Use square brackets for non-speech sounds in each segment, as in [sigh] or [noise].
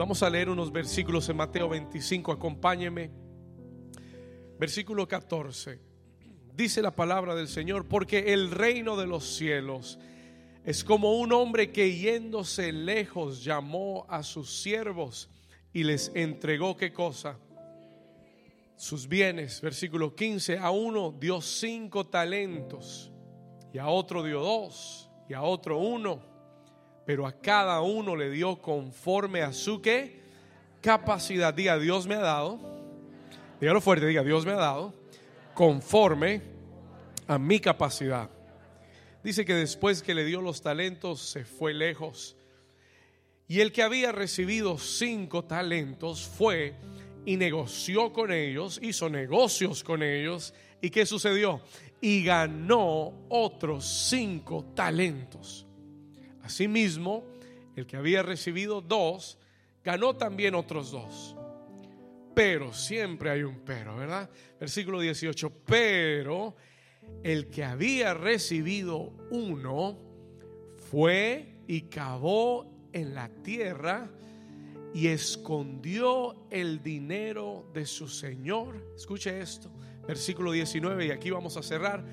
Vamos a leer unos versículos en Mateo 25, acompáñeme. Versículo 14. Dice la palabra del Señor, porque el reino de los cielos es como un hombre que yéndose lejos llamó a sus siervos y les entregó qué cosa? Sus bienes. Versículo 15, a uno dio cinco talentos y a otro dio dos y a otro uno pero a cada uno le dio conforme a su qué capacidad. Diga, Dios me ha dado. Dígalo fuerte, diga, Dios me ha dado conforme a mi capacidad. Dice que después que le dio los talentos se fue lejos. Y el que había recibido cinco talentos fue y negoció con ellos, hizo negocios con ellos. ¿Y qué sucedió? Y ganó otros cinco talentos. Asimismo, el que había recibido dos, ganó también otros dos. Pero, siempre hay un pero, ¿verdad? Versículo 18, pero el que había recibido uno fue y cavó en la tierra y escondió el dinero de su señor. Escuche esto, versículo 19, y aquí vamos a cerrar.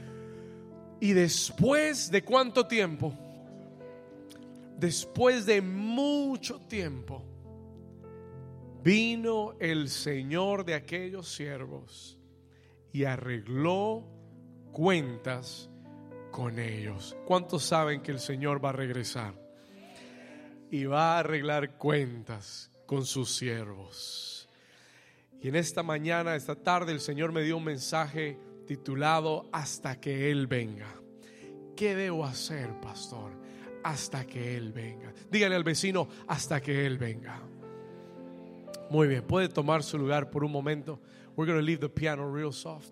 Y después de cuánto tiempo? Después de mucho tiempo, vino el Señor de aquellos siervos y arregló cuentas con ellos. ¿Cuántos saben que el Señor va a regresar? Y va a arreglar cuentas con sus siervos. Y en esta mañana, esta tarde, el Señor me dio un mensaje titulado Hasta que Él venga. ¿Qué debo hacer, pastor? Hasta que Él venga. Dígale al vecino, hasta que Él venga. Muy bien, puede tomar su lugar por un momento. We're going to leave the piano real soft.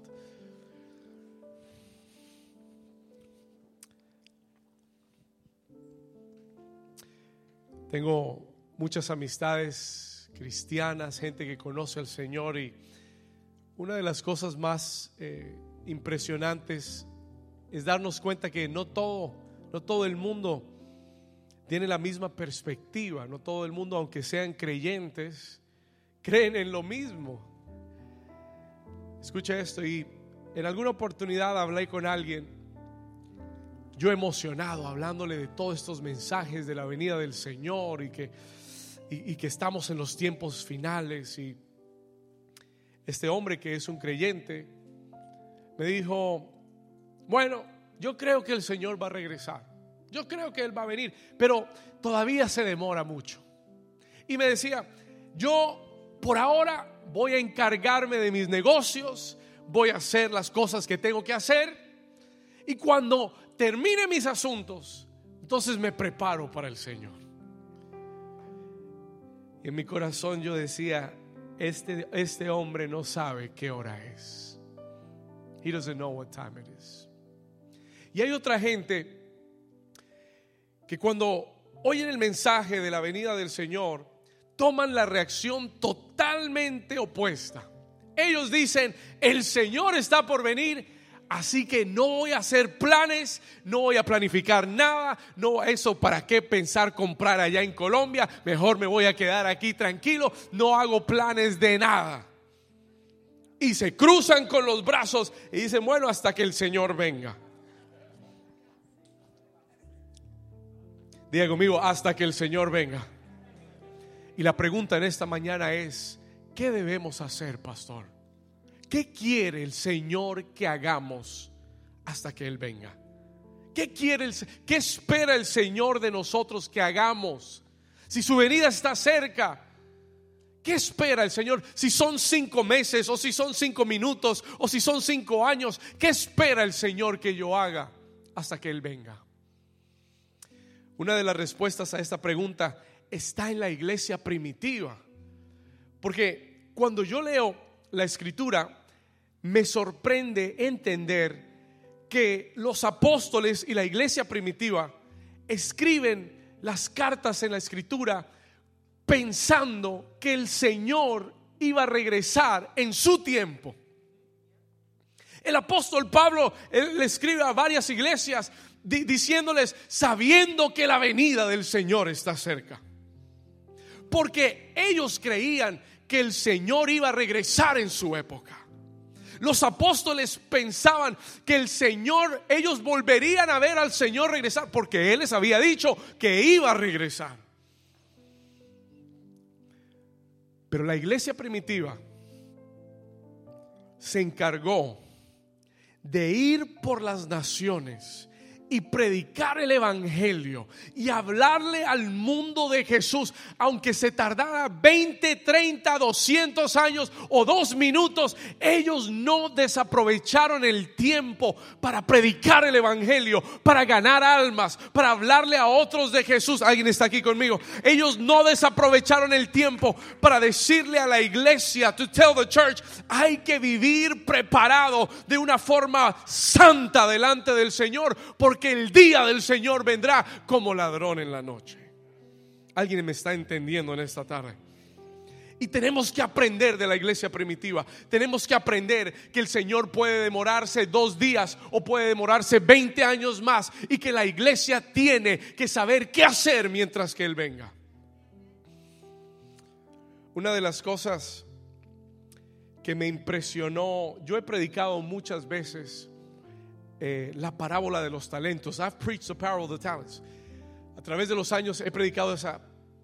Tengo muchas amistades cristianas, gente que conoce al Señor y una de las cosas más eh, impresionantes es darnos cuenta que no todo, no todo el mundo tiene la misma perspectiva. No todo el mundo, aunque sean creyentes, creen en lo mismo. Escucha esto y en alguna oportunidad hablé con alguien, yo emocionado, hablándole de todos estos mensajes de la venida del Señor y que, y que estamos en los tiempos finales. Y este hombre que es un creyente me dijo, bueno, yo creo que el Señor va a regresar. Yo creo que Él va a venir, pero todavía se demora mucho. Y me decía, yo por ahora voy a encargarme de mis negocios, voy a hacer las cosas que tengo que hacer. Y cuando termine mis asuntos, entonces me preparo para el Señor. Y en mi corazón yo decía, este, este hombre no sabe qué hora es. He doesn't know what time it is. Y hay otra gente que cuando oyen el mensaje de la venida del Señor, toman la reacción totalmente opuesta. Ellos dicen, el Señor está por venir, así que no voy a hacer planes, no voy a planificar nada, no eso para qué pensar comprar allá en Colombia, mejor me voy a quedar aquí tranquilo, no hago planes de nada. Y se cruzan con los brazos y dicen, bueno, hasta que el Señor venga. Diga conmigo, hasta que el Señor venga. Y la pregunta en esta mañana es, ¿qué debemos hacer, pastor? ¿Qué quiere el Señor que hagamos hasta que Él venga? ¿Qué quiere el, qué espera el Señor de nosotros que hagamos? Si su venida está cerca, ¿qué espera el Señor? Si son cinco meses, o si son cinco minutos, o si son cinco años, ¿qué espera el Señor que yo haga hasta que Él venga? Una de las respuestas a esta pregunta está en la iglesia primitiva. Porque cuando yo leo la escritura, me sorprende entender que los apóstoles y la iglesia primitiva escriben las cartas en la escritura pensando que el Señor iba a regresar en su tiempo. El apóstol Pablo le escribe a varias iglesias diciéndoles, sabiendo que la venida del Señor está cerca. porque ellos creían que el Señor iba a regresar en su época. Los apóstoles pensaban que el Señor, ellos volverían a ver al Señor regresar, porque Él les había dicho que iba a regresar. Pero la iglesia primitiva se encargó de ir por las naciones y predicar el Evangelio y hablarle al mundo de Jesús, aunque se tardara 20, 30, 200 años o dos minutos, ellos no desaprovecharon el tiempo para predicar el Evangelio, para ganar almas, para hablarle a otros de Jesús. Alguien está aquí conmigo. Ellos no desaprovecharon el tiempo para decirle a la iglesia, to tell the church, hay que vivir preparado de una forma santa delante del Señor, el día del Señor vendrá como ladrón en la noche. Alguien me está entendiendo en esta tarde. Y tenemos que aprender de la iglesia primitiva. Tenemos que aprender que el Señor puede demorarse dos días o puede demorarse 20 años más y que la iglesia tiene que saber qué hacer mientras que Él venga. Una de las cosas que me impresionó, yo he predicado muchas veces eh, la parábola de los talentos. I've preached the parable of the talents. A través de los años he predicado esa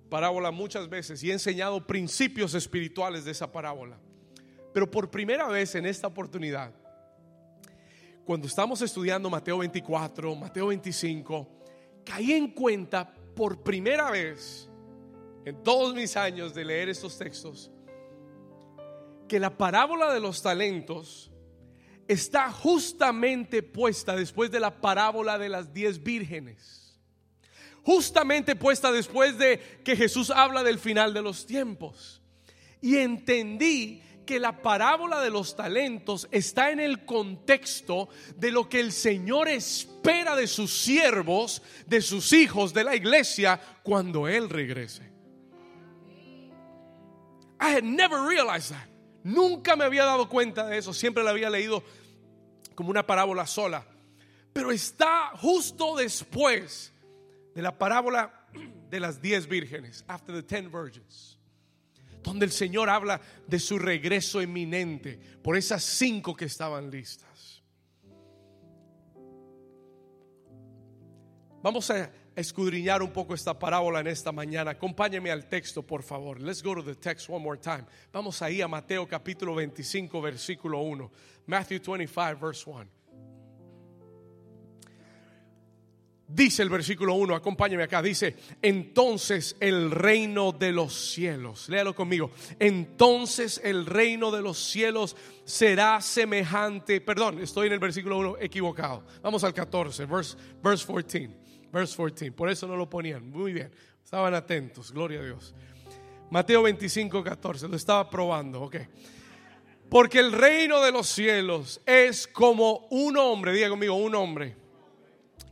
parábola muchas veces y he enseñado principios espirituales de esa parábola. Pero por primera vez en esta oportunidad, cuando estamos estudiando Mateo 24, Mateo 25, caí en cuenta por primera vez en todos mis años de leer estos textos que la parábola de los talentos está justamente puesta después de la parábola de las diez vírgenes. Justamente puesta después de que Jesús habla del final de los tiempos. Y entendí que la parábola de los talentos está en el contexto de lo que el Señor espera de sus siervos, de sus hijos, de la iglesia, cuando Él regrese. I had never realized that. Nunca me había dado cuenta de eso, siempre la había leído como una parábola sola, pero está justo después de la parábola de las diez vírgenes, after the ten virgins, donde el Señor habla de su regreso inminente por esas cinco que estaban listas. Vamos a escudriñar un poco esta parábola en esta mañana. Acompáñeme al texto, por favor. Let's go to the text one more time. Vamos ahí a Mateo capítulo 25, versículo 1. Matthew 25, verse 1. Dice el versículo 1, acompáñeme acá, dice, entonces el reino de los cielos, léalo conmigo, entonces el reino de los cielos será semejante, perdón, estoy en el versículo 1 equivocado, vamos al 14, verse, verse 14 verse 14. Por eso no lo ponían. Muy bien. Estaban atentos. Gloria a Dios. Mateo 25, 14. Lo estaba probando. Ok. Porque el reino de los cielos es como un hombre, diga conmigo, un hombre,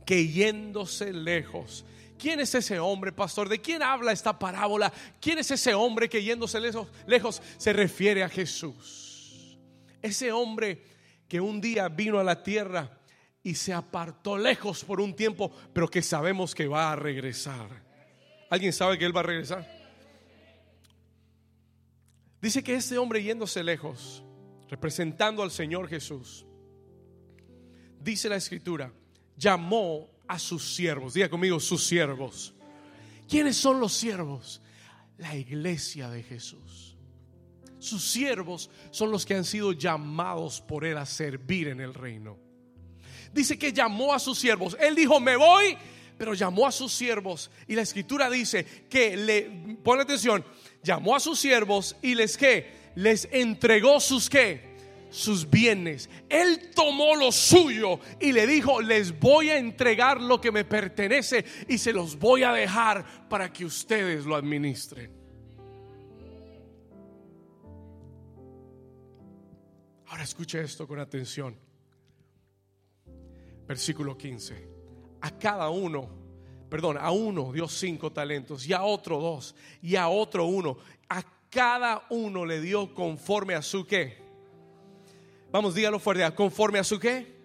que yéndose lejos. ¿Quién es ese hombre, pastor? ¿De quién habla esta parábola? ¿Quién es ese hombre que yéndose lejos, lejos se refiere a Jesús? Ese hombre que un día vino a la tierra y se apartó lejos por un tiempo, pero que sabemos que va a regresar. ¿Alguien sabe que Él va a regresar? Dice que este hombre yéndose lejos, representando al Señor Jesús, dice la escritura, llamó a sus siervos. Diga conmigo, sus siervos. ¿Quiénes son los siervos? La iglesia de Jesús. Sus siervos son los que han sido llamados por Él a servir en el reino dice que llamó a sus siervos. Él dijo, me voy, pero llamó a sus siervos. Y la escritura dice que le, pon atención, llamó a sus siervos y les que, les entregó sus que, sus bienes. Él tomó lo suyo y le dijo, les voy a entregar lo que me pertenece y se los voy a dejar para que ustedes lo administren. Ahora escuche esto con atención versículo 15. A cada uno, perdón, a uno dio cinco talentos y a otro dos y a otro uno. A cada uno le dio conforme a su qué. Vamos, dígalo fuerte, conforme a su qué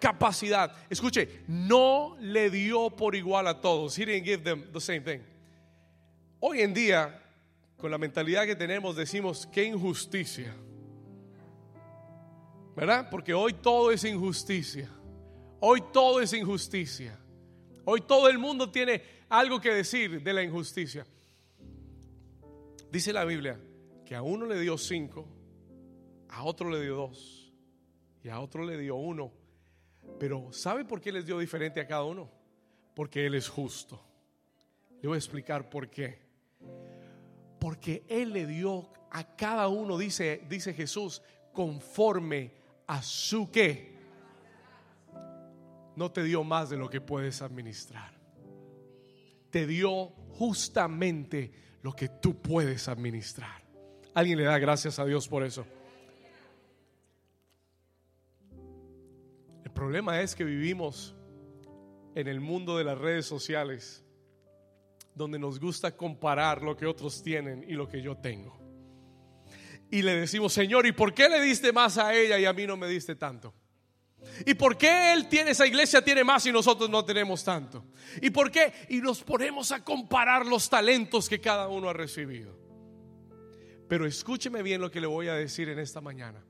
capacidad. Escuche, no le dio por igual a todos. He didn't give them the same thing. Hoy en día con la mentalidad que tenemos decimos, qué injusticia. ¿Verdad? Porque hoy todo es injusticia. Hoy todo es injusticia. Hoy todo el mundo tiene algo que decir de la injusticia. Dice la Biblia que a uno le dio cinco, a otro le dio dos y a otro le dio uno. Pero ¿sabe por qué les dio diferente a cada uno? Porque Él es justo. Le voy a explicar por qué. Porque Él le dio a cada uno, dice, dice Jesús, conforme a su qué. No te dio más de lo que puedes administrar. Te dio justamente lo que tú puedes administrar. Alguien le da gracias a Dios por eso. El problema es que vivimos en el mundo de las redes sociales donde nos gusta comparar lo que otros tienen y lo que yo tengo. Y le decimos, Señor, ¿y por qué le diste más a ella y a mí no me diste tanto? ¿Y por qué él tiene esa iglesia tiene más y nosotros no tenemos tanto? ¿Y por qué? Y nos ponemos a comparar los talentos que cada uno ha recibido. Pero escúcheme bien lo que le voy a decir en esta mañana.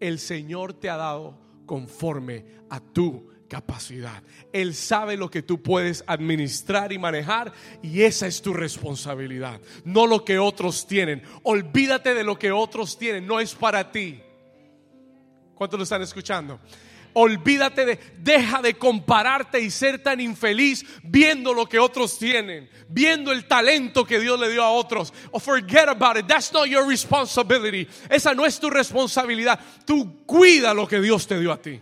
El Señor te ha dado conforme a tu capacidad. Él sabe lo que tú puedes administrar y manejar y esa es tu responsabilidad, no lo que otros tienen. Olvídate de lo que otros tienen, no es para ti. ¿Cuántos lo están escuchando? Olvídate de, deja de compararte y ser tan infeliz viendo lo que otros tienen, viendo el talento que Dios le dio a otros. O forget about it, that's not your responsibility. Esa no es tu responsabilidad. Tú cuida lo que Dios te dio a ti.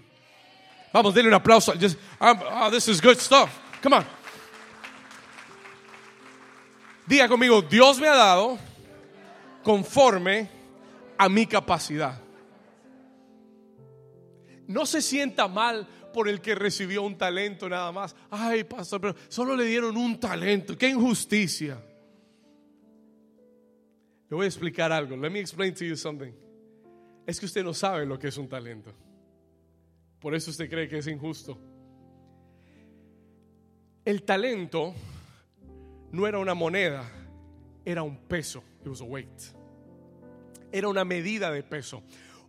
Vamos, denle un aplauso. Just, oh, this is good stuff. Come on. Diga conmigo, Dios me ha dado conforme a mi capacidad. No se sienta mal por el que recibió un talento nada más. Ay, pastor, pero solo le dieron un talento. Qué injusticia. Le voy a explicar algo. Let me explain to you something. Es que usted no sabe lo que es un talento. Por eso usted cree que es injusto. El talento no era una moneda, era un peso. It was a weight. Era una medida de peso.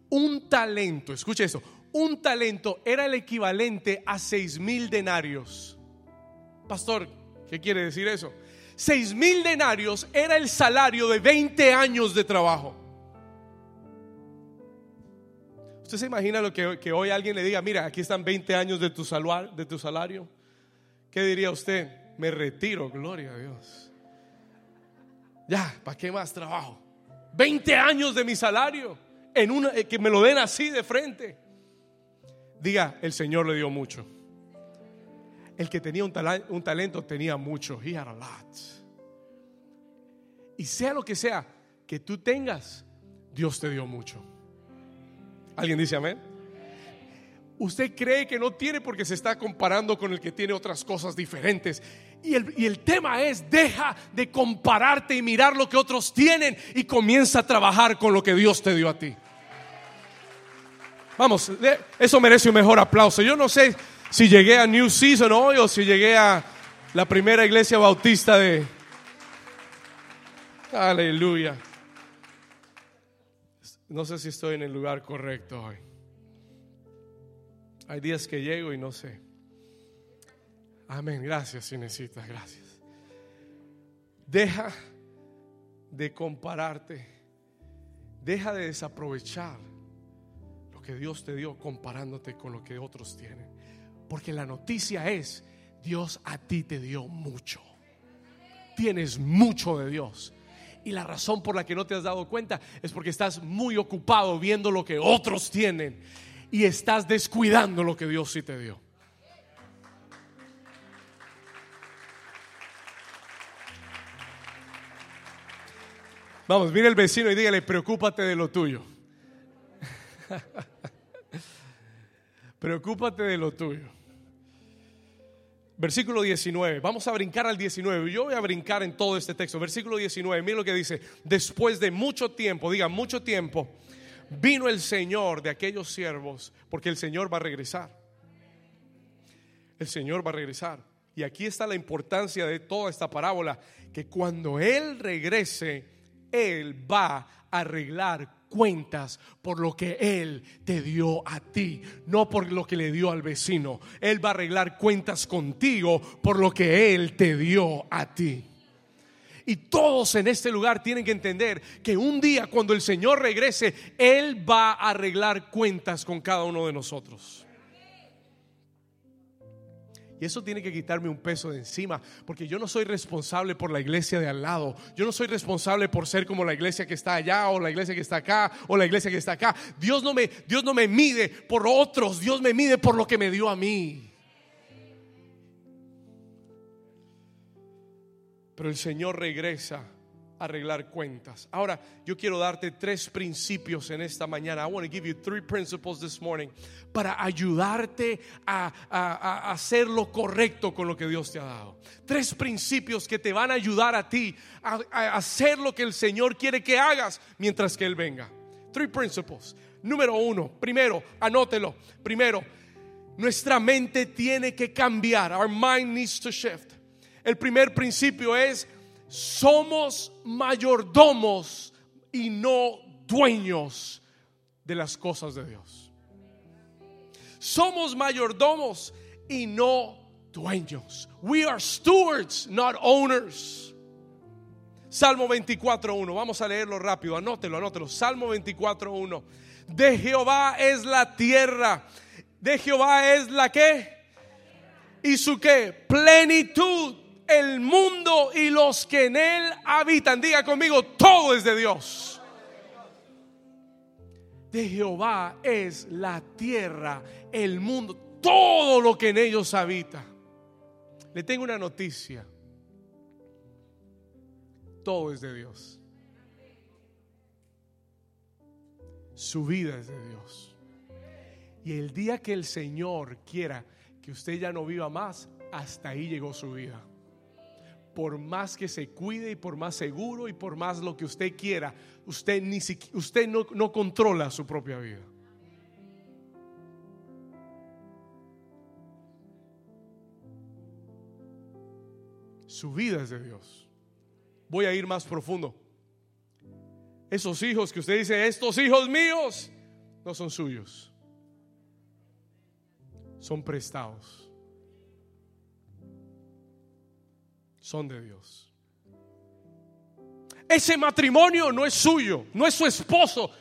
Un talento, escuche eso, un talento era el equivalente a seis mil denarios. Pastor, ¿qué quiere decir eso? Seis mil denarios era el salario de 20 años de trabajo. ¿Usted se imagina lo que, hoy alguien le diga, mira, aquí están 20 años de tu, de tu salario? ¿Qué diría usted? Me retiro, gloria a Dios. Ya, ¿para qué más trabajo? 20 años de mi salario en una eh, que me lo den así de frente. Diga, el Señor le dio mucho. El que tenía un, talento tenía mucho. He had a lot. Y sea lo que sea que tú tengas, Dios te dio mucho. ¿Alguien dice amén? Usted cree que no tiene porque se está comparando con el que tiene otras cosas diferentes. Y el, y el, tema es, deja de compararte y mirar lo que otros tienen y comienza a trabajar con lo que Dios te dio a ti. Vamos, eso merece un mejor aplauso. Yo no sé si llegué a New Season hoy o si llegué a la primera iglesia bautista de... Aleluya. No sé si estoy en el lugar correcto hoy. Hay días que llego y no sé. Amén. Gracias, si necesitas. Gracias. Deja de compararte. Deja de desaprovechar que Dios te dio comparándote con lo que otros tienen. Porque la noticia es, Dios a ti te dio mucho. Tienes mucho de Dios. Y la razón por la que no te has dado cuenta es porque estás muy ocupado viendo lo que otros tienen y estás descuidando lo que Dios sí te dio. Vamos, mire el vecino y dígale, preocúpate de lo tuyo. [laughs] preocúpate de lo tuyo. Versículo 19. Vamos a brincar al 19. Yo voy a brincar en todo este texto. Versículo 19. Mira lo que dice. Después de mucho tiempo, diga mucho tiempo, vino el Señor de aquellos siervos, porque el Señor va a regresar. El Señor va a regresar. Y aquí está la importancia de toda esta parábola, que cuando Él regrese, Él va a arreglar cuentas por lo que Él te dio a ti, no por lo que le dio al vecino. Él va a arreglar cuentas contigo por lo que Él te dio a ti. Y todos en este lugar tienen que entender que un día cuando el Señor regrese, Él va a arreglar cuentas con cada uno de nosotros. Y eso tiene que quitarme un peso de encima, porque yo no soy responsable por la iglesia de al lado. Yo no soy responsable por ser como la iglesia que está allá o la iglesia que está acá o la iglesia que está acá. Dios no me Dios no me mide por otros, Dios me mide por lo que me dio a mí. Pero el Señor regresa arreglar cuentas. Ahora, yo quiero darte tres principios en esta mañana. I want to give you three principles this morning para ayudarte a, a, hacer lo correcto con lo que Dios te ha dado. Tres principios que te van a ayudar a ti a, a hacer lo que el Señor quiere que hagas mientras que Él venga. Three principles. Número uno, primero, anótelo. Primero, nuestra mente tiene que cambiar. Our mind needs to shift. El primer principio es, somos mayordomos y no dueños de las cosas de Dios. Somos mayordomos y no dueños. We are stewards, not owners. Salmo 24.1, vamos a leerlo rápido, anótelo, anótelo. Salmo 24.1. De Jehová es la tierra, de Jehová es la que y su que plenitud el mundo y los que en él habitan. Diga conmigo, todo es de Dios. De Jehová es la tierra, el mundo, todo lo que en ellos habita. Le tengo una noticia. Todo es de Dios. Su vida es de Dios. Y el día que el Señor quiera que usted ya no viva más, hasta ahí llegó su vida por más que se cuide y por más seguro y por más lo que usted quiera, usted, ni usted no, no controla su propia vida. Su vida es de Dios. Voy a ir más profundo. Esos hijos que usted dice, estos hijos míos, no son suyos. Son prestados. Son de Dios. Ese matrimonio no es suyo, no es su esposo.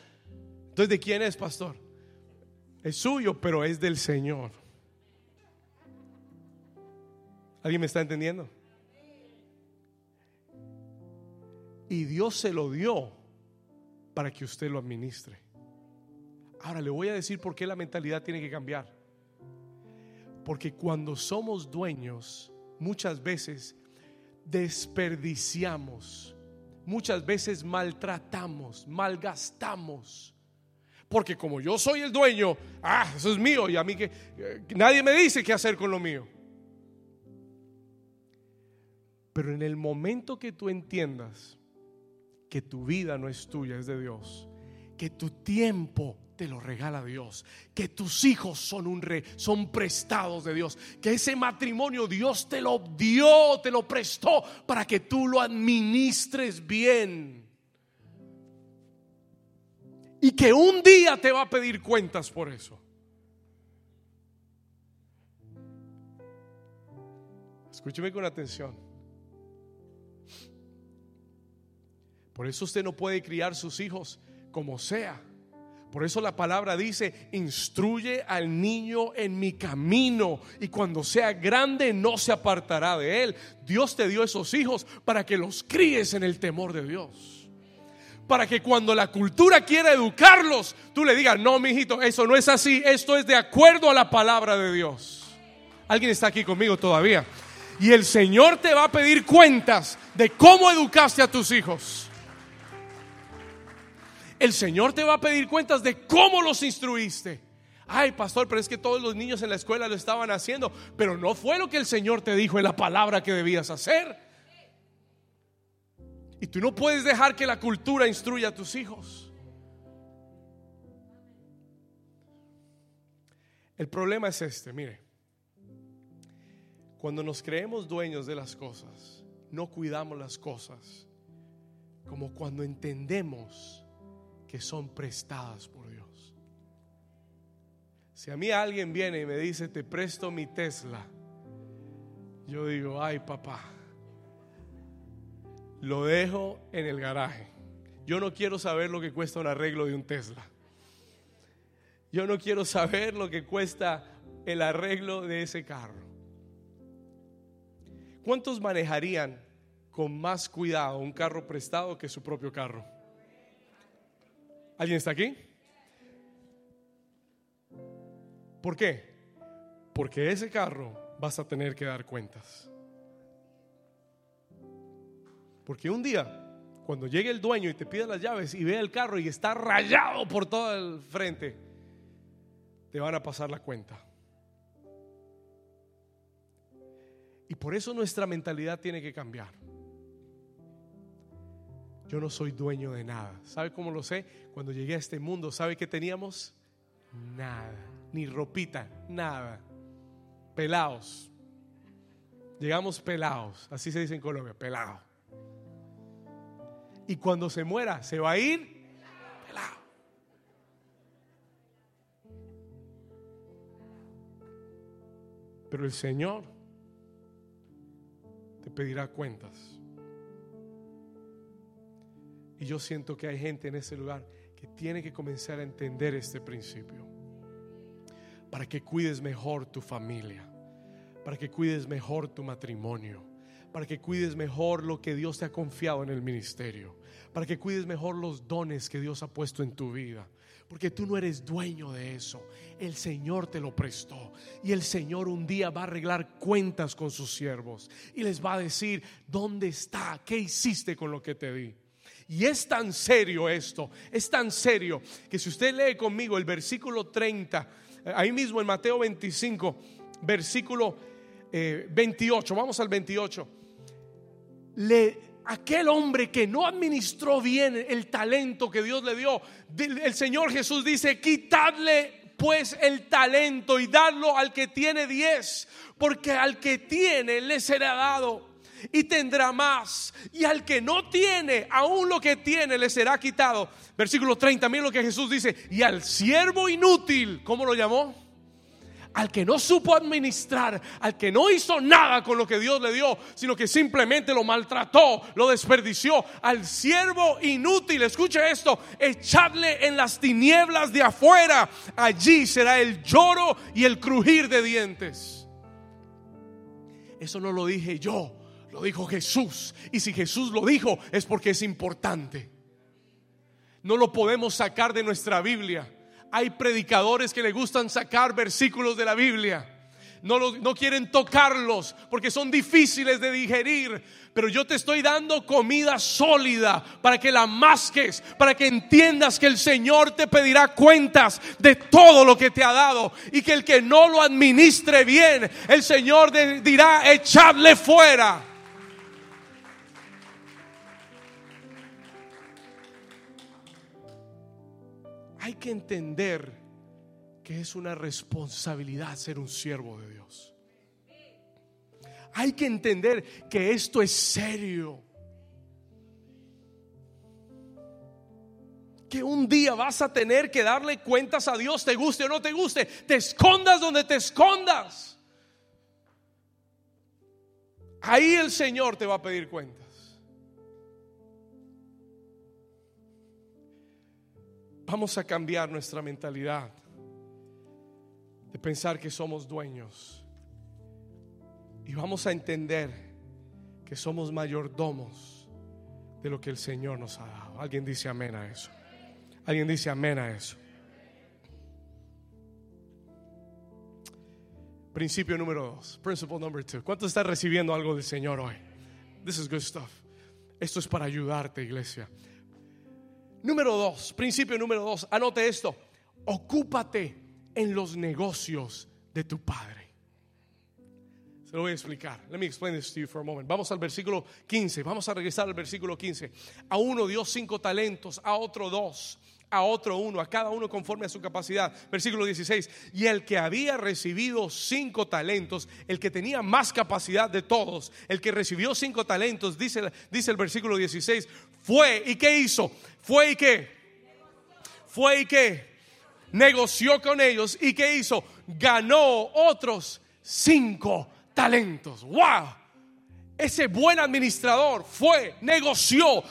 Entonces, ¿de quién es, pastor? Es suyo, pero es del Señor. ¿Alguien me está entendiendo? Y Dios se lo dio para que usted lo administre. Ahora le voy a decir por qué la mentalidad tiene que cambiar. Porque cuando somos dueños, muchas veces desperdiciamos, muchas veces maltratamos, malgastamos. Porque como yo soy el dueño, ah, eso es mío y a mí que nadie me dice qué hacer con lo mío. Pero en el momento que tú entiendas que tu vida no es tuya, es de Dios, que tu tiempo te lo regala Dios, que tus hijos son un rey, son prestados de Dios, que ese matrimonio Dios te lo dio, te lo prestó para que tú lo administres bien. Y que un día te va a pedir cuentas por eso. Escúcheme con atención. Por eso usted no puede criar sus hijos como sea por eso la palabra dice, instruye al niño en mi camino y cuando sea grande no se apartará de él. Dios te dio esos hijos para que los críes en el temor de Dios. Para que cuando la cultura quiera educarlos, tú le digas, no, mi hijito, eso no es así, esto es de acuerdo a la palabra de Dios. ¿Alguien está aquí conmigo todavía? Y el Señor te va a pedir cuentas de cómo educaste a tus hijos el Señor te va a pedir cuentas de cómo los instruiste. Ay, pastor, pero es que todos los niños en la escuela lo estaban haciendo, pero no fue lo que el Señor te dijo en la palabra que debías hacer. Y tú no puedes dejar que la cultura instruya a tus hijos. El problema es este, mire. Cuando nos creemos dueños de las cosas, no cuidamos las cosas como cuando entendemos que son prestadas por Dios. Si a mí alguien viene y me dice, te presto mi Tesla, yo digo, ay papá, lo dejo en el garaje. Yo no quiero saber lo que cuesta un arreglo de un Tesla. Yo no quiero saber lo que cuesta el arreglo de ese carro. ¿Cuántos manejarían con más cuidado un carro prestado que su propio carro? ¿Alguien está aquí? ¿Por qué? Porque ese carro vas a tener que dar cuentas. Porque un día, cuando llegue el dueño y te pida las llaves y vea el carro y está rayado por todo el frente, te van a pasar la cuenta. Y por eso nuestra mentalidad tiene que cambiar. Yo no soy dueño de nada. ¿Sabe cómo lo sé? Cuando llegué a este mundo, ¿sabe que teníamos? Nada. Ni ropita, nada. Pelados. Llegamos pelados. Así se dice en Colombia, pelado. Y cuando se muera, se va a ir pelado. Pero el Señor te pedirá cuentas. Y yo siento que hay gente en ese lugar que tiene que comenzar a entender este principio. Para que cuides mejor tu familia. Para que cuides mejor tu matrimonio. Para que cuides mejor lo que Dios te ha confiado en el ministerio. Para que cuides mejor los dones que Dios ha puesto en tu vida. Porque tú no eres dueño de eso. El Señor te lo prestó. Y el Señor un día va a arreglar cuentas con sus siervos. Y les va a decir, ¿dónde está? ¿Qué hiciste con lo que te di? Y es tan serio esto, es tan serio que si usted lee conmigo el versículo 30, eh, ahí mismo en Mateo 25, versículo 28, eh, vamos al 28, le, aquel hombre que no administró bien el talento que Dios le dio, el Señor Jesús dice, quitadle pues el talento y dadlo al que tiene diez, porque al que tiene le será dado y tendrá más. Y al que no tiene, aún lo que tiene le será quitado. Versículo 30, miren lo que Jesús dice. Y al siervo inútil, ¿cómo lo llamó? Al que no supo administrar, al que no hizo nada con lo que Dios le dio, sino que simplemente lo maltrató, lo desperdició. Al siervo inútil, escuche esto, echadle en las tinieblas de afuera. Allí será el lloro y el crujir de dientes. Eso no lo dije yo, lo dijo Jesús. Y si Jesús lo dijo es porque es importante. No lo podemos sacar de nuestra Biblia. Hay predicadores que le gustan sacar versículos de la Biblia. No, no, quieren tocarlos porque son difíciles de digerir. Pero yo te estoy dando comida sólida para que la masques, para que entiendas que el Señor te pedirá cuentas de todo lo que te ha dado y que el que no lo administre bien, el Señor dirá, echadle fuera. Hay que entender que es una responsabilidad ser un siervo de Dios. Hay que entender que esto es serio. Que un día vas a tener que darle cuentas a Dios, te guste o no te guste, te escondas donde te escondas. Ahí el Señor te va a pedir cuentas. Vamos a cambiar nuestra mentalidad de pensar que somos dueños. Y vamos a entender que somos mayordomos de lo que el Señor nos ha dado. Alguien dice amén a eso. Alguien dice amén a eso. Principio número dos. Principle number two. ¿Cuántos están recibiendo algo del Señor hoy? This is good stuff. Esto es para ayudarte, iglesia. Número dos, principio número dos, anote esto, ocúpate en los negocios de tu padre. Se lo voy a explicar. Let me explain this to you for a moment. Vamos al versículo 15. Vamos a regresar al versículo 15. A uno dio cinco talentos, a otro dos, a otro uno, a cada uno conforme a su capacidad. Versículo 16. Y el que había recibido cinco talentos, el que tenía más capacidad de todos, el que recibió cinco talentos, dice, dice el versículo 16, fue y qué hizo? Fue y qué? Fue y qué? Negoció con ellos y qué hizo? Ganó otros cinco talentos. ¡Wow! Ese buen administrador fue, negoció,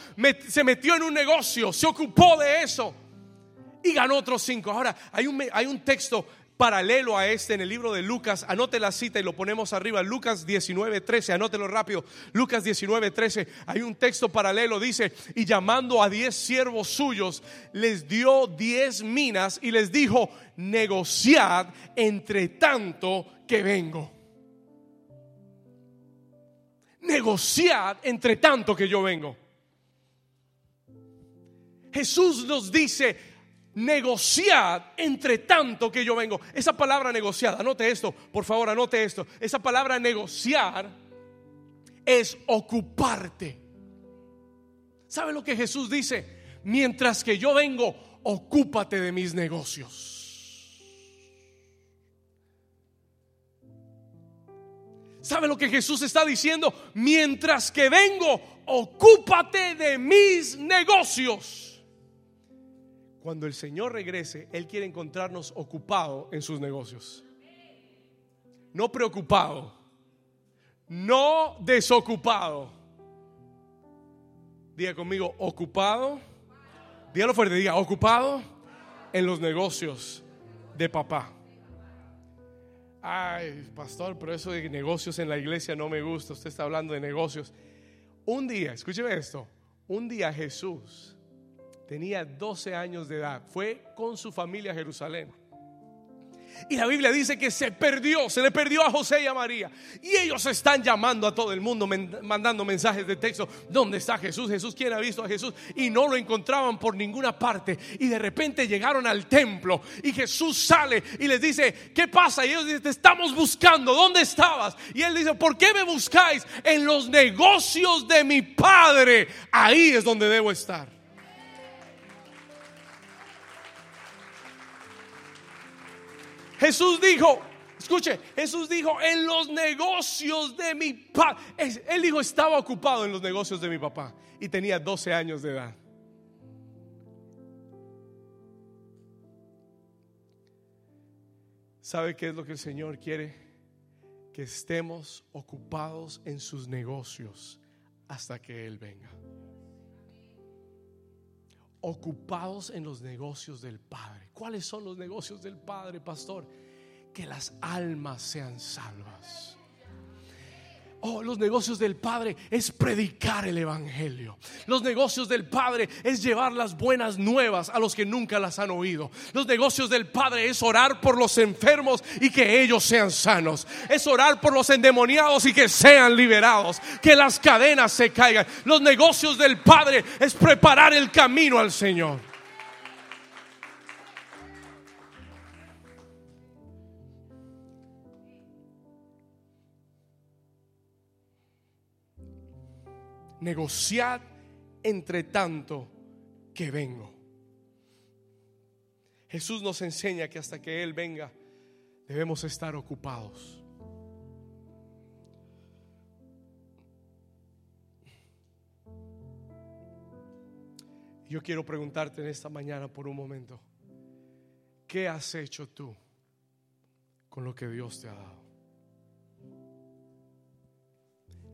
se metió en un negocio, se ocupó de eso y ganó otros cinco. Ahora, hay un, hay un texto paralelo a este en el libro de Lucas. Anote la cita y lo ponemos arriba. Lucas 19, 13. Anótelo rápido. Lucas 19, 13. Hay un texto paralelo. Dice, y llamando a diez siervos suyos, les dio diez minas y les dijo, negociad entre tanto que vengo. Negociad entre tanto que yo vengo. Jesús nos dice, negociad entre tanto que yo vengo. Esa palabra negociar, anote esto, por favor, anote esto. Esa palabra negociar es ocuparte. ¿Sabe lo que Jesús dice? Mientras que yo vengo, ocúpate de mis negocios. ¿Sabe lo que Jesús está diciendo? Mientras que vengo, ocúpate de mis negocios. Cuando el Señor regrese, Él quiere encontrarnos ocupado en sus negocios. No preocupado, no desocupado. Diga conmigo, ocupado. Dígalo fuerte, diga, ocupado en los negocios de papá. Ay, pastor, pero eso de negocios en la iglesia no me gusta. Usted está hablando de negocios. Un día, escúcheme esto, un día Jesús tenía 12 años de edad. Fue con su familia a Jerusalén. Y la Biblia dice que se perdió, se le perdió a José y a María. Y ellos están llamando a todo el mundo, mandando mensajes de texto. ¿Dónde está Jesús? Jesús, ¿quién ha visto a Jesús? Y no lo encontraban por ninguna parte. Y de repente llegaron al templo y Jesús sale y les dice, ¿qué pasa? Y ellos dicen, te estamos buscando, ¿dónde estabas? Y él dice, ¿por qué me buscáis? En los negocios de mi Padre. Ahí es donde debo estar. Jesús dijo, escuche, Jesús dijo, en los negocios de mi papá. Él dijo, estaba ocupado en los negocios de mi papá y tenía 12 años de edad. ¿Sabe qué es lo que el Señor quiere? Que estemos ocupados en sus negocios hasta que Él venga ocupados en los negocios del Padre. ¿Cuáles son los negocios del Padre, pastor? Que las almas sean salvas. Oh, los negocios del Padre es predicar el Evangelio. Los negocios del Padre es llevar las buenas nuevas a los que nunca las han oído. Los negocios del Padre es orar por los enfermos y que ellos sean sanos. Es orar por los endemoniados y que sean liberados. Que las cadenas se caigan. Los negocios del Padre es preparar el camino al Señor. Negociad entre tanto que vengo. Jesús nos enseña que hasta que Él venga debemos estar ocupados. Yo quiero preguntarte en esta mañana por un momento, ¿qué has hecho tú con lo que Dios te ha dado?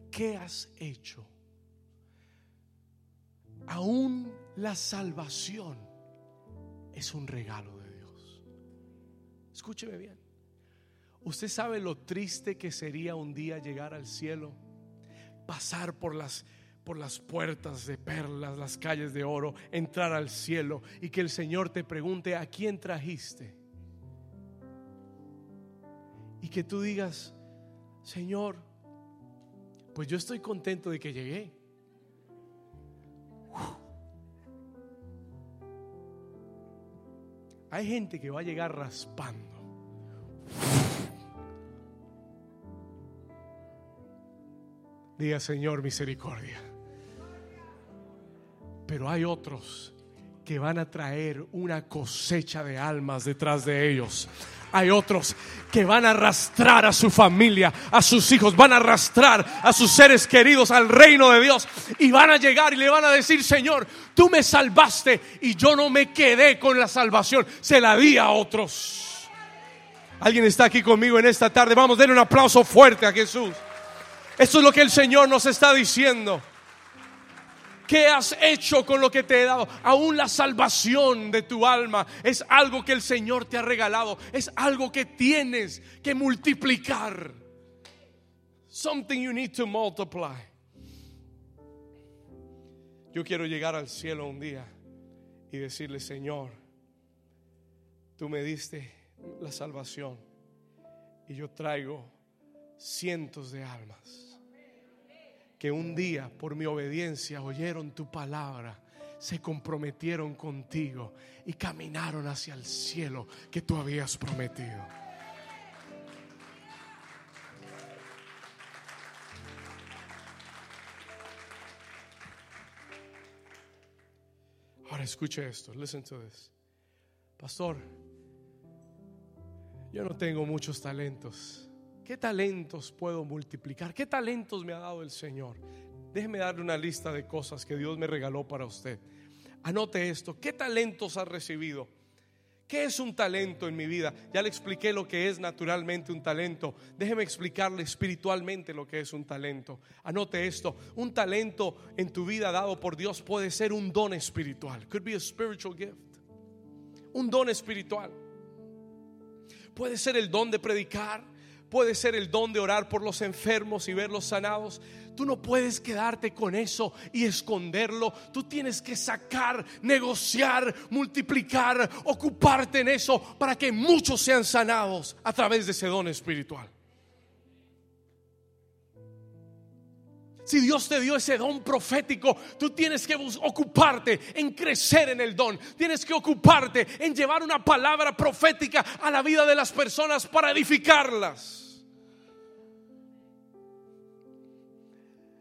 ¿Qué has hecho? Aún la salvación es un regalo de Dios. Escúcheme bien. ¿Usted sabe lo triste que sería un día llegar al cielo? Pasar por las por las puertas de perlas, las calles de oro, entrar al cielo y que el Señor te pregunte, ¿a quién trajiste? Y que tú digas, Señor, pues yo estoy contento de que llegué. Hay gente que va a llegar raspando. Diga Señor misericordia. Pero hay otros que van a traer una cosecha de almas detrás de ellos. Hay otros que van a arrastrar a su familia, a sus hijos, van a arrastrar a sus seres queridos al reino de Dios y van a llegar y le van a decir, Señor, tú me salvaste y yo no me quedé con la salvación, se la di a otros. Alguien está aquí conmigo en esta tarde, vamos, denle un aplauso fuerte a Jesús. Esto es lo que el Señor nos está diciendo. ¿Qué has hecho con lo que te he dado? Aún la salvación de tu alma es algo que el Señor te ha regalado. Es algo que tienes que multiplicar. Something you need to multiply. Yo quiero llegar al cielo un día y decirle, Señor, tú me diste la salvación y yo traigo cientos de almas que un día por mi obediencia oyeron tu palabra, se comprometieron contigo y caminaron hacia el cielo que tú habías prometido. Ahora escuche esto, listen to this. Pastor, yo no tengo muchos talentos. ¿Qué talentos puedo multiplicar? ¿Qué talentos me ha dado el Señor? Déjeme darle una lista de cosas que Dios me regaló para usted. Anote esto. ¿Qué talentos ha recibido? ¿Qué es un talento en mi vida? Ya le expliqué lo que es naturalmente un talento. Déjeme explicarle espiritualmente lo que es un talento. Anote esto. Un talento en tu vida dado por Dios puede ser un don espiritual. Could be a spiritual gift. Un don espiritual. Puede ser el don de predicar puede ser el don de orar por los enfermos y verlos sanados. Tú no puedes quedarte con eso y esconderlo. Tú tienes que sacar, negociar, multiplicar, ocuparte en eso para que muchos sean sanados a través de ese don espiritual. Si Dios te dio ese don profético, tú tienes que ocuparte en crecer en el don. Tienes que ocuparte en llevar una palabra profética a la vida de las personas para edificarlas.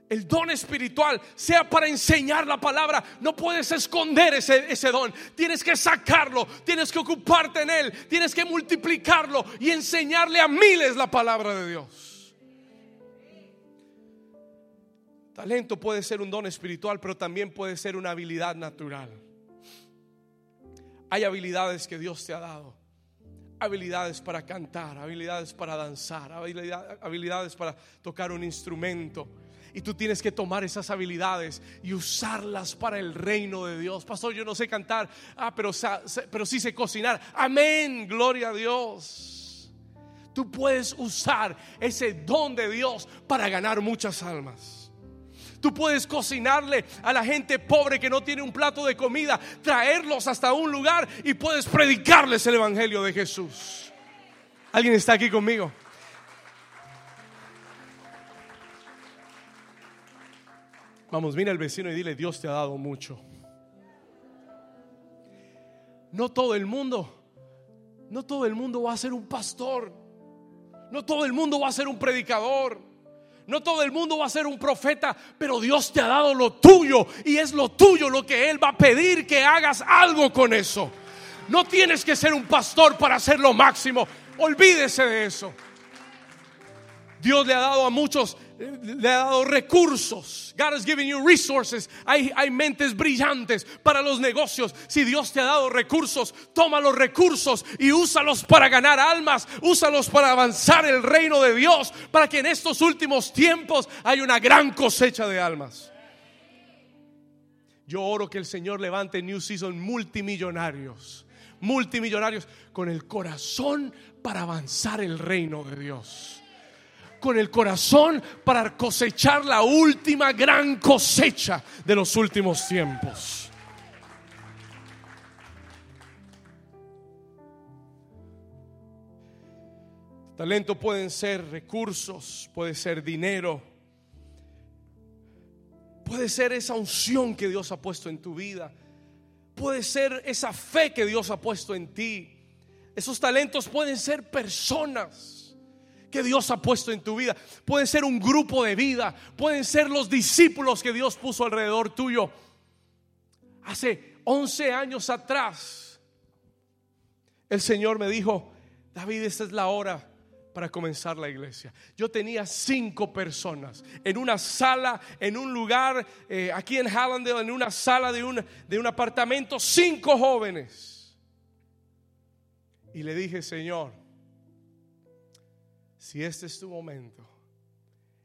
El don espiritual sea para enseñar la palabra. No puedes esconder ese, ese, don. Tienes que sacarlo. Tienes que ocuparte en él. Tienes que multiplicarlo y enseñarle a miles la palabra de Dios. Talento puede ser un don espiritual, pero también puede ser una habilidad natural. Hay habilidades que Dios te ha dado. Habilidades para cantar, habilidades para danzar, habilidades para tocar un instrumento. Y tú tienes que tomar esas habilidades y usarlas para el reino de Dios. Pastor, yo no sé cantar. Ah, pero, pero sí sé cocinar. Amén, gloria a Dios. Tú puedes usar ese don de Dios para ganar muchas almas. Tú puedes cocinarle a la gente pobre que no tiene un plato de comida, traerlos hasta un lugar y puedes predicarles el Evangelio de Jesús. ¿Alguien está aquí conmigo? Vamos, mira al vecino y dile, Dios te ha dado mucho. No todo el mundo, no todo el mundo va a ser un pastor. No todo el mundo va a ser un predicador. No todo el mundo va a ser un profeta, pero Dios te ha dado lo tuyo y es lo tuyo lo que Él va a pedir que hagas algo con eso. No tienes que ser un pastor para hacer lo máximo. Olvídese de eso. Dios le ha dado a muchos le ha dado recursos. God has given you resources. Hay, hay, mentes brillantes para los negocios. Si Dios te ha dado recursos, toma los recursos y úsalos para ganar almas. Úsalos para avanzar el reino de Dios. Para que en estos últimos tiempos haya una gran cosecha de almas. Yo oro que el Señor levante New Season multimillonarios. Multimillonarios con el corazón para avanzar el reino de Dios con el corazón para cosechar la última gran cosecha de los últimos tiempos. Talento pueden ser recursos, puede ser dinero, puede ser esa unción que Dios ha puesto en tu vida, puede ser esa fe que Dios ha puesto en ti. Esos talentos pueden ser personas Dios ha puesto en tu vida. Puede ser un grupo de vida, pueden ser los discípulos que Dios puso alrededor tuyo. Hace 11 años atrás, el Señor me dijo, David, esta es la hora para comenzar la iglesia. Yo tenía cinco personas en una sala, en un lugar, eh, aquí en Hallandale, en una sala de un, de un apartamento, cinco jóvenes. Y le dije, Señor, si este es tu momento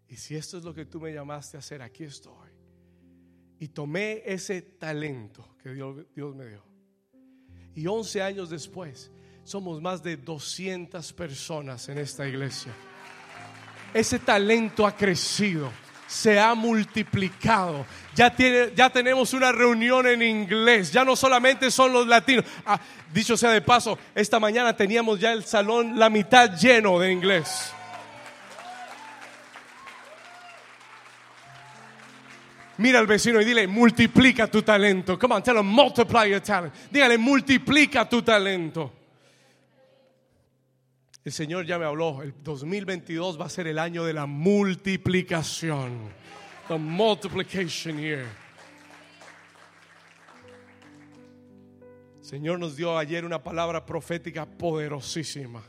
y si esto es lo que tú me llamaste a hacer, aquí estoy. Y tomé ese talento que Dios, Dios me dio. Y 11 años después, somos más de 200 personas en esta iglesia. Ese talento ha crecido, se ha multiplicado. Ya, tiene, ya tenemos una reunión en inglés. Ya no solamente son los latinos. Ah, dicho sea de paso, esta mañana teníamos ya el salón la mitad lleno de inglés. Mira al vecino y dile, multiplica tu talento. Come on, tell him, multiply your talent. Dígale, multiplica tu talento. El Señor ya me habló, el 2022 va a ser el año de la multiplicación. The multiplication year. Señor nos dio ayer una palabra profética poderosísima.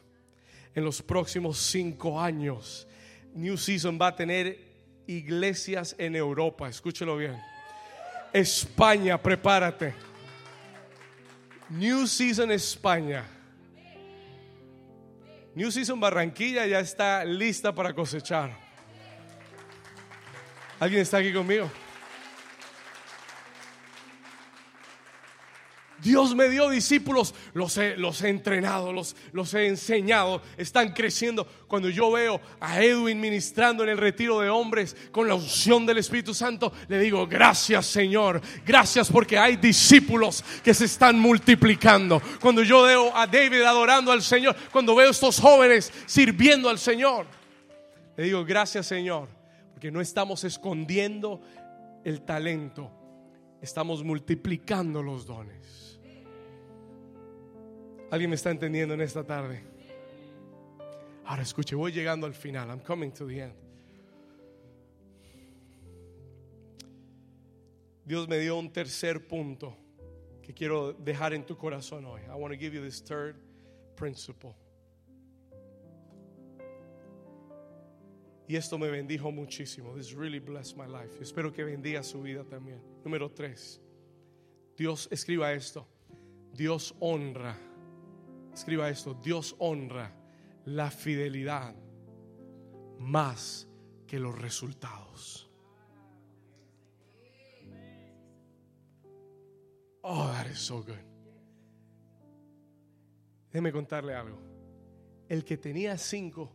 En los próximos cinco años, New Season va a tener iglesias en Europa. Escúchelo bien. España, prepárate. New Season España New Season Barranquilla ya está lista para cosechar. ¿Alguien está aquí conmigo? Dios me dio discípulos, los he, los he entrenado, los, los he enseñado, están creciendo. Cuando yo veo a Edwin ministrando en el retiro de hombres con la unción del Espíritu Santo, le digo, gracias Señor, gracias porque hay discípulos que se están multiplicando. Cuando yo veo a David adorando al Señor, cuando veo a estos jóvenes sirviendo al Señor, le digo, gracias Señor, porque no estamos escondiendo el talento, estamos multiplicando los dones. ¿Alguien me está entendiendo en esta tarde? Ahora escuche, voy llegando al final. I'm coming to the end. Dios me dio un tercer punto que quiero dejar en tu corazón hoy. I want to give you this third principle. Y esto me bendijo muchísimo. This really blessed my life. Espero que bendiga su vida también. Número tres. Dios escriba esto. Dios honra Escriba esto, Dios honra la fidelidad más que los resultados. Oh, that is so good. Déjeme contarle algo. El que tenía cinco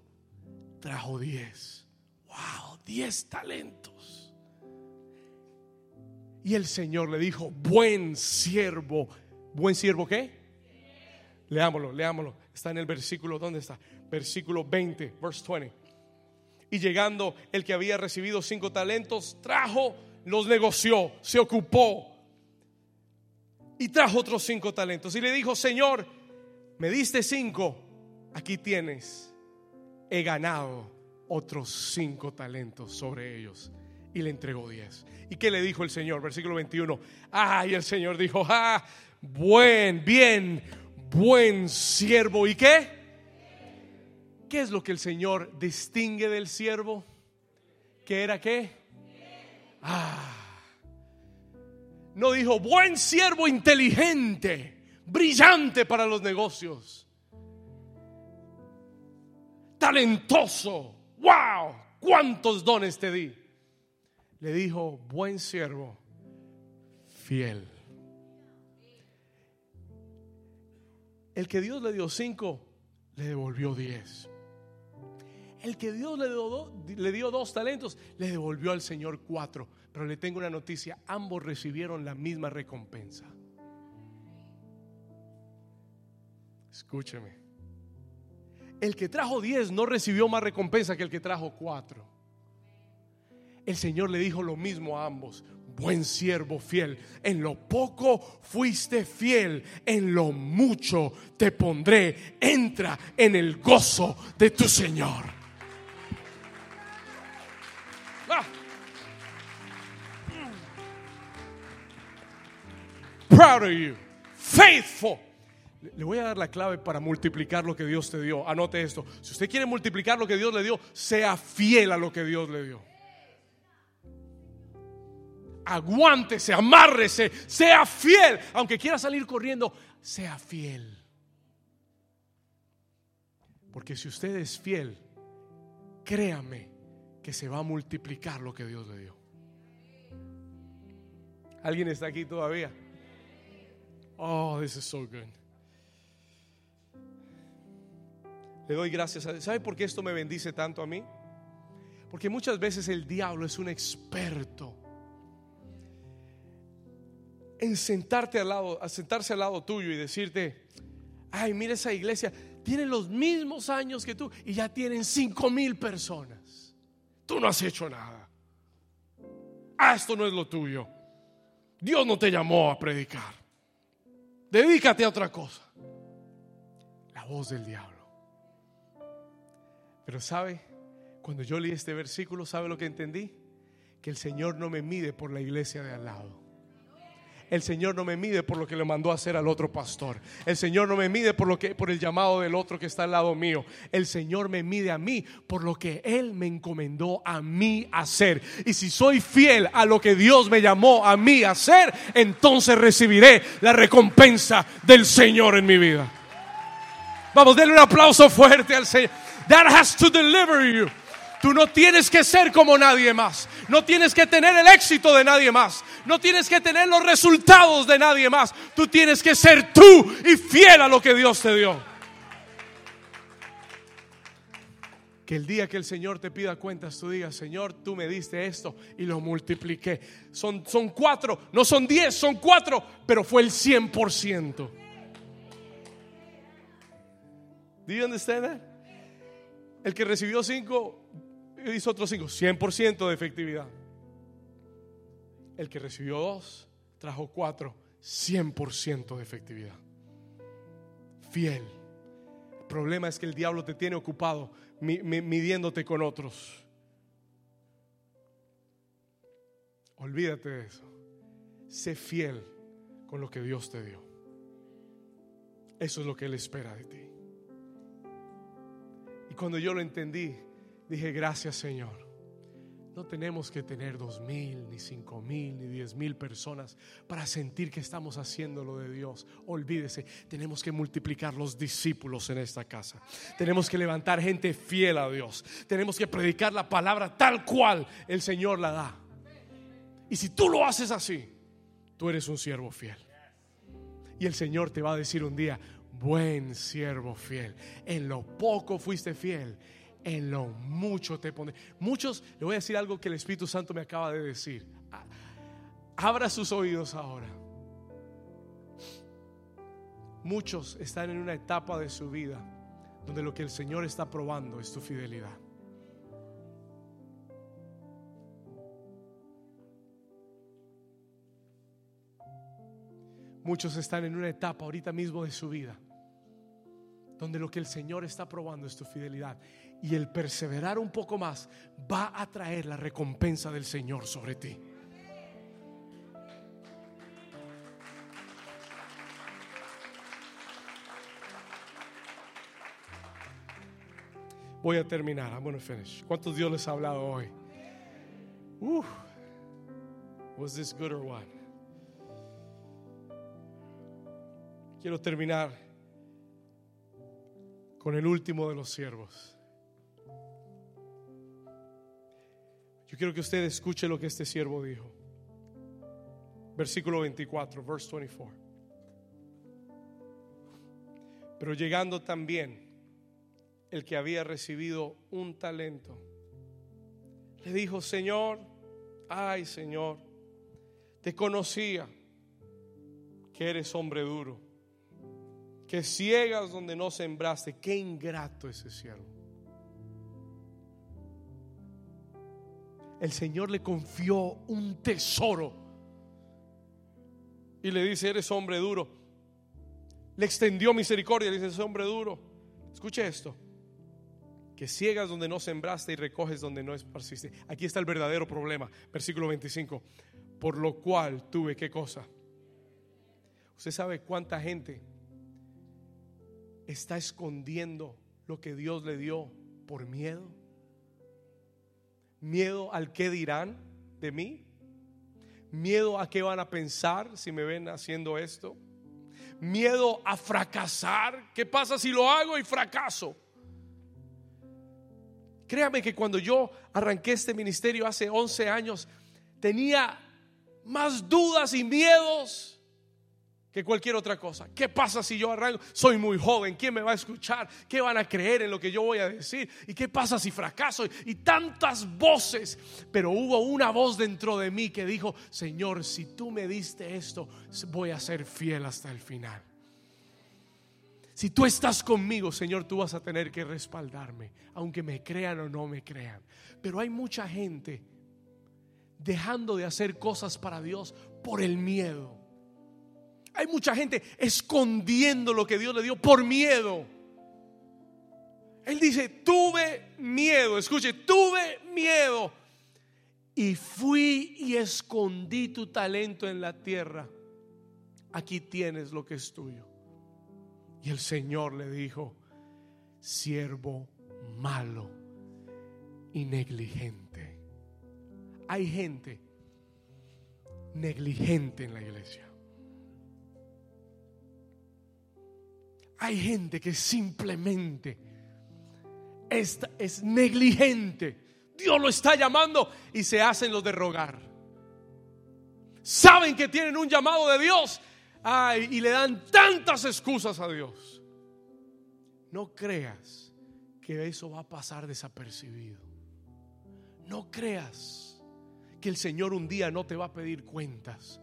trajo diez. Wow, diez talentos. Y el Señor le dijo, buen siervo. ¿Buen siervo qué? Leámoslo, leámoslo. Está en el versículo, ¿dónde está? Versículo 20, verse 20. Y llegando el que había recibido cinco talentos, trajo, los negoció, se ocupó y trajo otros cinco talentos. Y le dijo, Señor, me diste cinco, aquí tienes, he ganado otros cinco talentos sobre ellos. Y le entregó diez. ¿Y qué le dijo el Señor? Versículo 21. Ay, el Señor dijo, ah, buen, bien buen siervo. ¿Y qué? ¿Qué es lo que el Señor distingue del siervo? ¿Qué era qué? Ah. No dijo buen siervo inteligente, brillante para los negocios, talentoso. ¡Wow! ¿Cuántos dones te di? Le dijo buen siervo, fiel. El que Dios le dio cinco, le devolvió diez. El que Dios le dio, dos talentos, le devolvió al Señor cuatro. Pero le tengo una noticia, ambos recibieron la misma recompensa. Escúcheme. El que trajo diez no recibió más recompensa que el que trajo cuatro. El Señor le dijo lo mismo a ambos buen siervo fiel, en lo poco fuiste fiel, en lo mucho te pondré. Entra en el gozo de tu Señor. proud of you. Faithful. Le voy a dar la clave para multiplicar lo que Dios te dio. Anote esto. Si usted quiere multiplicar lo que Dios le dio, sea fiel a lo que Dios le dio. Aguántese, amárrese, sea fiel. Aunque quiera salir corriendo, sea fiel. Porque si usted es fiel, créame que se va a multiplicar lo que Dios le dio. ¿Alguien está aquí todavía? Oh, this is so good. Le doy gracias a Dios. ¿Sabe por qué esto me bendice tanto a mí? Porque muchas veces el diablo es un experto en sentarte al lado, a sentarse al lado tuyo y decirte, ay, mira esa iglesia, tiene los mismos años que tú y ya tienen cinco mil personas. Tú no has hecho nada. Ah, esto no es lo tuyo. Dios no te llamó a predicar. Dedícate a otra cosa. La voz del diablo. Pero sabe, cuando yo leí este versículo, ¿sabe lo que entendí? Que el Señor no me mide por la iglesia de al lado. El Señor no me mide por lo que le mandó a hacer al otro pastor. El Señor no me mide por lo que por el llamado del otro que está al lado mío. El Señor me mide a mí por lo que él me encomendó a mí hacer. Y si soy fiel a lo que Dios me llamó a mí hacer, entonces recibiré la recompensa del Señor en mi vida. Vamos, denle un aplauso fuerte al Señor. That has to deliver you. Tú no tienes que ser como nadie más. No tienes que tener el éxito de nadie más. No tienes que tener los resultados de nadie más. Tú tienes que ser tú y fiel a lo que Dios te dio. Que el día que el Señor te pida cuentas, tú digas, Señor, tú me diste esto y lo multipliqué. Son, son cuatro, no son diez, son cuatro, pero fue el cien por ciento. Do you understand? El que recibió cinco hizo otros cinco, 100% de efectividad. El que recibió dos trajo cuatro, 100% de efectividad. Fiel. El problema es que el diablo te tiene ocupado midiéndote con otros. Olvídate de eso. Sé fiel con lo que Dios te dio. Eso es lo que Él espera de ti cuando yo lo entendí, dije, gracias Señor. No tenemos que tener dos mil, ni cinco mil, ni diez mil personas para sentir que estamos haciendo lo de Dios. Olvídese, tenemos que multiplicar los discípulos en esta casa. Tenemos que levantar gente fiel a Dios. Tenemos que predicar la palabra tal cual el Señor la da. Y si tú lo haces así, tú eres un siervo fiel. Y el Señor te va a decir un día, buen siervo fiel. En lo poco fuiste fiel, en lo mucho te pondré. Muchos, le voy a decir algo que el Espíritu Santo me acaba de decir. Abra sus oídos ahora. Muchos están en una etapa de su vida donde lo que el Señor está probando es tu fidelidad. Muchos están en una etapa ahorita mismo de su vida donde lo que el Señor está probando es tu fidelidad. Y el perseverar un poco más va a traer la recompensa del Señor sobre ti. Voy a terminar. I'm going finish. ¿Cuántos Dios les ha hablado hoy? Uh, was this good or what? Quiero terminar con el último de los siervos. Yo quiero que usted escuche lo que este siervo dijo. Versículo 24, verse 24. Pero llegando también el que había recibido un talento, le dijo, Señor, ay Señor, te conocía que eres hombre duro que ciegas donde no sembraste. Qué ingrato ese siervo. El Señor le confió un tesoro y le dice, eres hombre duro. Le extendió misericordia, le dice, eres hombre duro. Escuche esto. Que ciegas donde no sembraste y recoges donde no esparciste. Aquí está el verdadero problema. Versículo 25. Por lo cual tuve qué cosa Usted sabe cuánta gente está escondiendo lo que Dios le dio por miedo. Miedo al que dirán de mí. Miedo a qué van a pensar si me ven haciendo esto. Miedo a fracasar. ¿Qué pasa si lo hago y fracaso? Créame que cuando yo arranqué este ministerio hace 11 años, tenía más dudas y miedos que cualquier otra cosa. ¿Qué pasa si yo arranco? Soy muy joven, ¿quién me va a escuchar? ¿Qué van a creer en lo que yo voy a decir? ¿Y qué pasa si fracaso? Y tantas voces, pero hubo una voz dentro de mí que dijo, Señor, si tú me diste esto, voy a ser fiel hasta el final. Si tú estás conmigo, Señor, tú vas a tener que respaldarme, aunque me crean o no me crean. Pero hay mucha gente dejando de hacer cosas para Dios por el miedo. Hay mucha gente escondiendo lo que Dios le dio por miedo. Él dice, tuve miedo, escuche, tuve miedo. Y fui y escondí tu talento en la tierra. Aquí tienes lo que es tuyo. Y el Señor le dijo, siervo malo y negligente. Hay gente negligente en la iglesia. Hay gente que simplemente es, negligente. Dios lo está llamando y se hacen los de rogar. Saben que tienen un llamado de Dios y le dan tantas excusas a Dios. No creas que eso va a pasar desapercibido. No creas que el Señor un día no te va a pedir cuentas.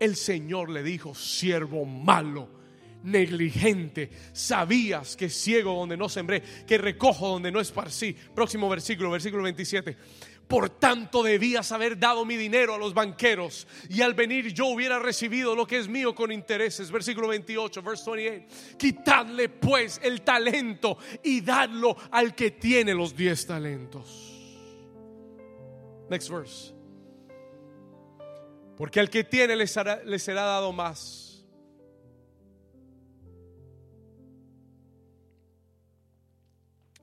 El Señor le dijo, siervo malo negligente. Sabías que ciego donde no sembré, que recojo donde no esparcí. Próximo versículo, versículo 27. Por tanto debías haber dado mi dinero a los banqueros y al venir yo hubiera recibido lo que es mío con intereses. Versículo 28, verse 28. Quitadle pues el talento y dadlo al que tiene los diez talentos. Next verse. Porque al que tiene le será, le será dado más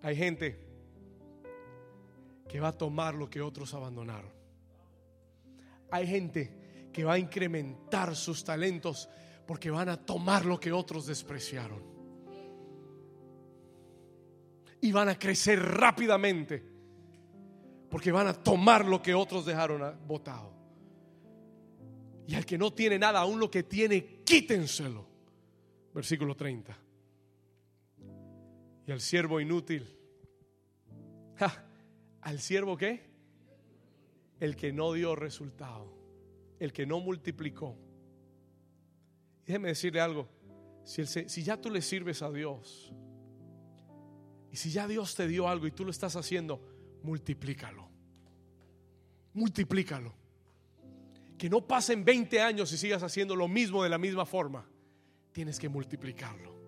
Hay gente que va a tomar lo que otros abandonaron. Hay gente que va a incrementar sus talentos porque van a tomar lo que otros despreciaron. Y van a crecer rápidamente porque van a tomar lo que otros dejaron botado. Y al que no tiene nada, aún lo que tiene, quítenselo. Versículo 30 y al siervo inútil. ¿Al siervo qué? El que no dio resultado, el que no multiplicó. Déjeme decirle algo, si, si ya tú le sirves a Dios y si ya Dios te dio algo y tú lo estás haciendo, multiplícalo. Multiplícalo. Que no pasen 20 años y sigas haciendo lo mismo de la misma forma. Tienes que multiplicarlo.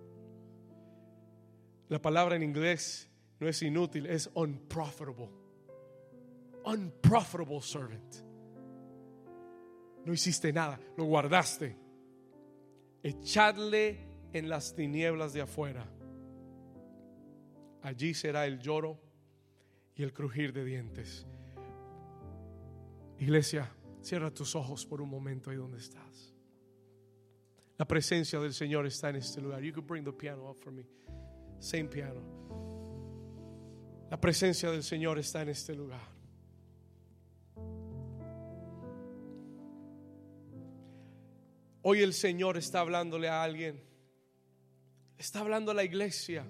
La palabra en inglés no es inútil, es unprofitable. Unprofitable servant. No hiciste nada, lo guardaste. Echadle en las tinieblas de afuera. Allí será el lloro y el crujir de dientes. Iglesia, cierra tus ojos por un momento ahí donde estás. La presencia del Señor está en este lugar. You could bring the piano up for me. Same piano. La presencia del Señor está en este lugar. Hoy el Señor está hablándole a alguien. Está hablando a la iglesia.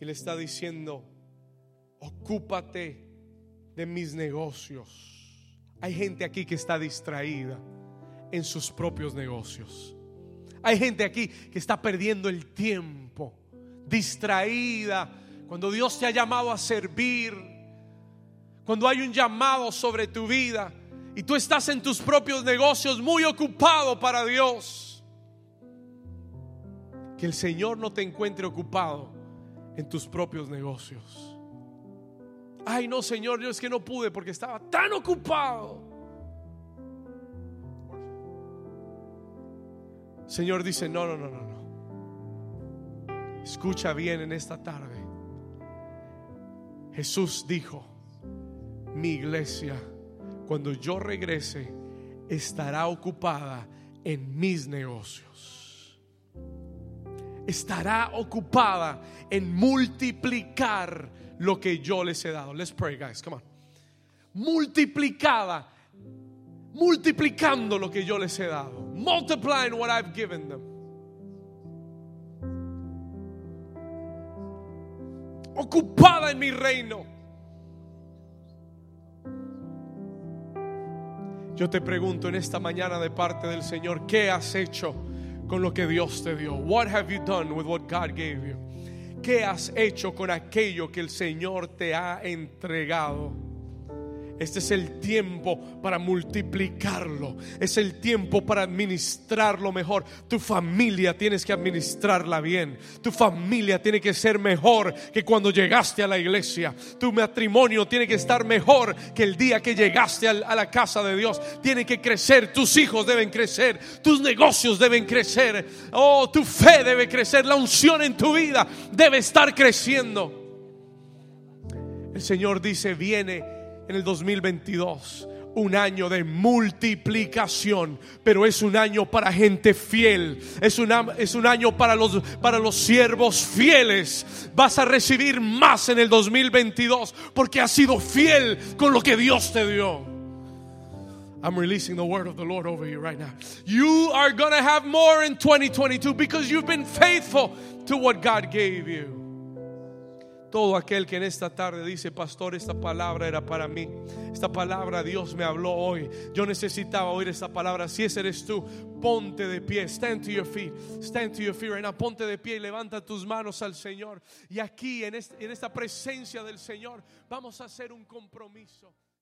Y le está diciendo, ocúpate de mis negocios. Hay gente aquí que está distraída en sus propios negocios. Hay gente aquí que está perdiendo el tiempo distraída, cuando Dios te ha llamado a servir, cuando hay un llamado sobre tu vida y tú estás en tus propios negocios muy ocupado para Dios, que el Señor no te encuentre ocupado en tus propios negocios. Ay, no, Señor, yo es que no pude porque estaba tan ocupado. Señor dice, no, no, no, no, no. Escucha bien en esta tarde. Jesús dijo, mi iglesia, cuando yo regrese, estará ocupada en mis negocios. Estará ocupada en multiplicar lo que yo les he dado. Let's pray, guys. Come on. Multiplicada. Multiplicando lo que yo les he dado. Multiplying what I've given them. Ocupada en mi reino. Yo te pregunto en esta mañana de parte del Señor, ¿qué has hecho con lo que Dios te dio? What have you done with what God gave you? ¿Qué has hecho con aquello que el Señor te ha entregado? Este es el tiempo para multiplicarlo. Es el tiempo para administrarlo mejor. Tu familia tienes que administrarla bien. Tu familia tiene que ser mejor que cuando llegaste a la iglesia. Tu matrimonio tiene que estar mejor que el día que llegaste a la casa de Dios. Tiene que crecer. Tus hijos deben crecer. Tus negocios deben crecer. Oh, tu fe debe crecer. La unción en tu vida debe estar creciendo. El Señor dice, viene en el 2022 un año de multiplicación, pero es un año para gente fiel, es, un año para los, para los siervos fieles. Vas a recibir más en el 2022 porque has sido fiel con lo que Dios te dio. I'm releasing the word of the Lord over you right now. You are going to have more in 2022 because you've been faithful to what God gave you. Todo aquel que en esta tarde dice, pastor, esta palabra era para mí. Esta palabra Dios me habló hoy. Yo necesitaba oír esta palabra. Si ese eres tú, ponte de pie. Stand to your feet. Stand to your feet right now. Ponte de pie y levanta tus manos al Señor. Y aquí, en, en esta presencia del Señor, vamos a hacer un compromiso.